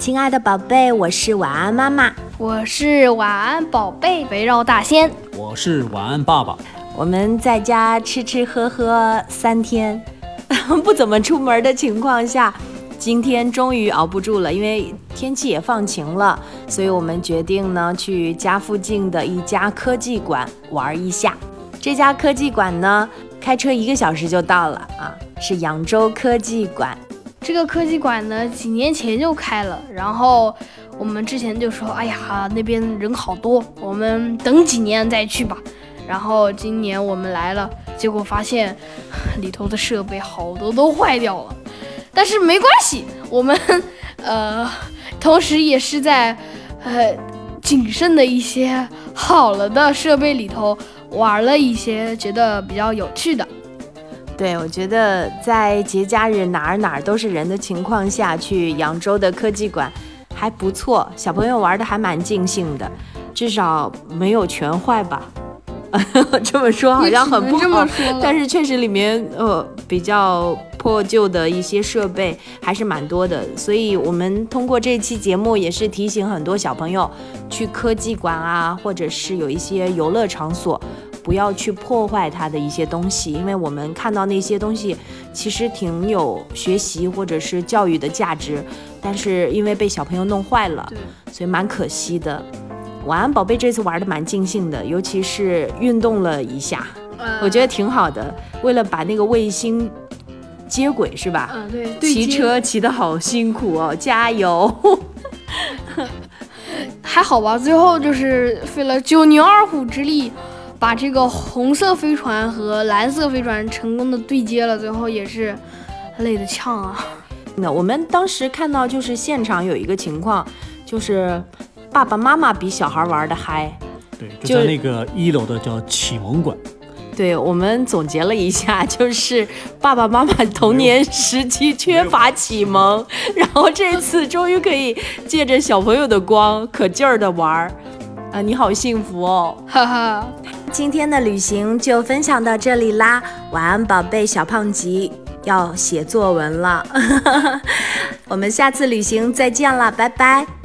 亲爱的宝贝，我是晚安妈妈，我是晚安宝贝，围绕大仙，我是晚安爸爸。我们在家吃吃喝喝三天，不怎么出门的情况下，今天终于熬不住了，因为天气也放晴了，所以我们决定呢去家附近的一家科技馆玩一下。这家科技馆呢，开车一个小时就到了啊，是扬州科技馆。这个科技馆呢，几年前就开了，然后我们之前就说，哎呀，那边人好多，我们等几年再去吧。然后今年我们来了，结果发现里头的设备好多都坏掉了，但是没关系，我们 呃，同时也是在呃谨慎的一些好了的设备里头玩了一些，觉得比较有趣的。对，我觉得在节假日哪儿哪儿都是人的情况下去扬州的科技馆还不错，小朋友玩的还蛮尽兴的，至少没有全坏吧。这么说好像很不好，但是确实里面呃比较破旧的一些设备还是蛮多的，所以我们通过这期节目也是提醒很多小朋友去科技馆啊，或者是有一些游乐场所，不要去破坏它的一些东西，因为我们看到那些东西其实挺有学习或者是教育的价值，但是因为被小朋友弄坏了，所以蛮可惜的。晚安，宝贝，这次玩的蛮尽兴的，尤其是运动了一下，我觉得挺好的。为了把那个卫星接轨，是吧？嗯，对。骑车骑的好辛苦哦，加油！还好吧，最后就是费了九牛二虎之力，把这个红色飞船和蓝色飞船成功的对接了，最后也是累得呛啊。那我们当时看到就是现场有一个情况，就是。爸爸妈妈比小孩玩的嗨，对，就在那个一楼的叫启蒙馆。对我们总结了一下，就是爸爸妈妈童年时期缺乏启蒙，然后这次终于可以借着小朋友的光，可劲儿的玩儿。啊，你好幸福哦，哈哈。今天的旅行就分享到这里啦，晚安，宝贝小胖吉要写作文了，我们下次旅行再见了，拜拜。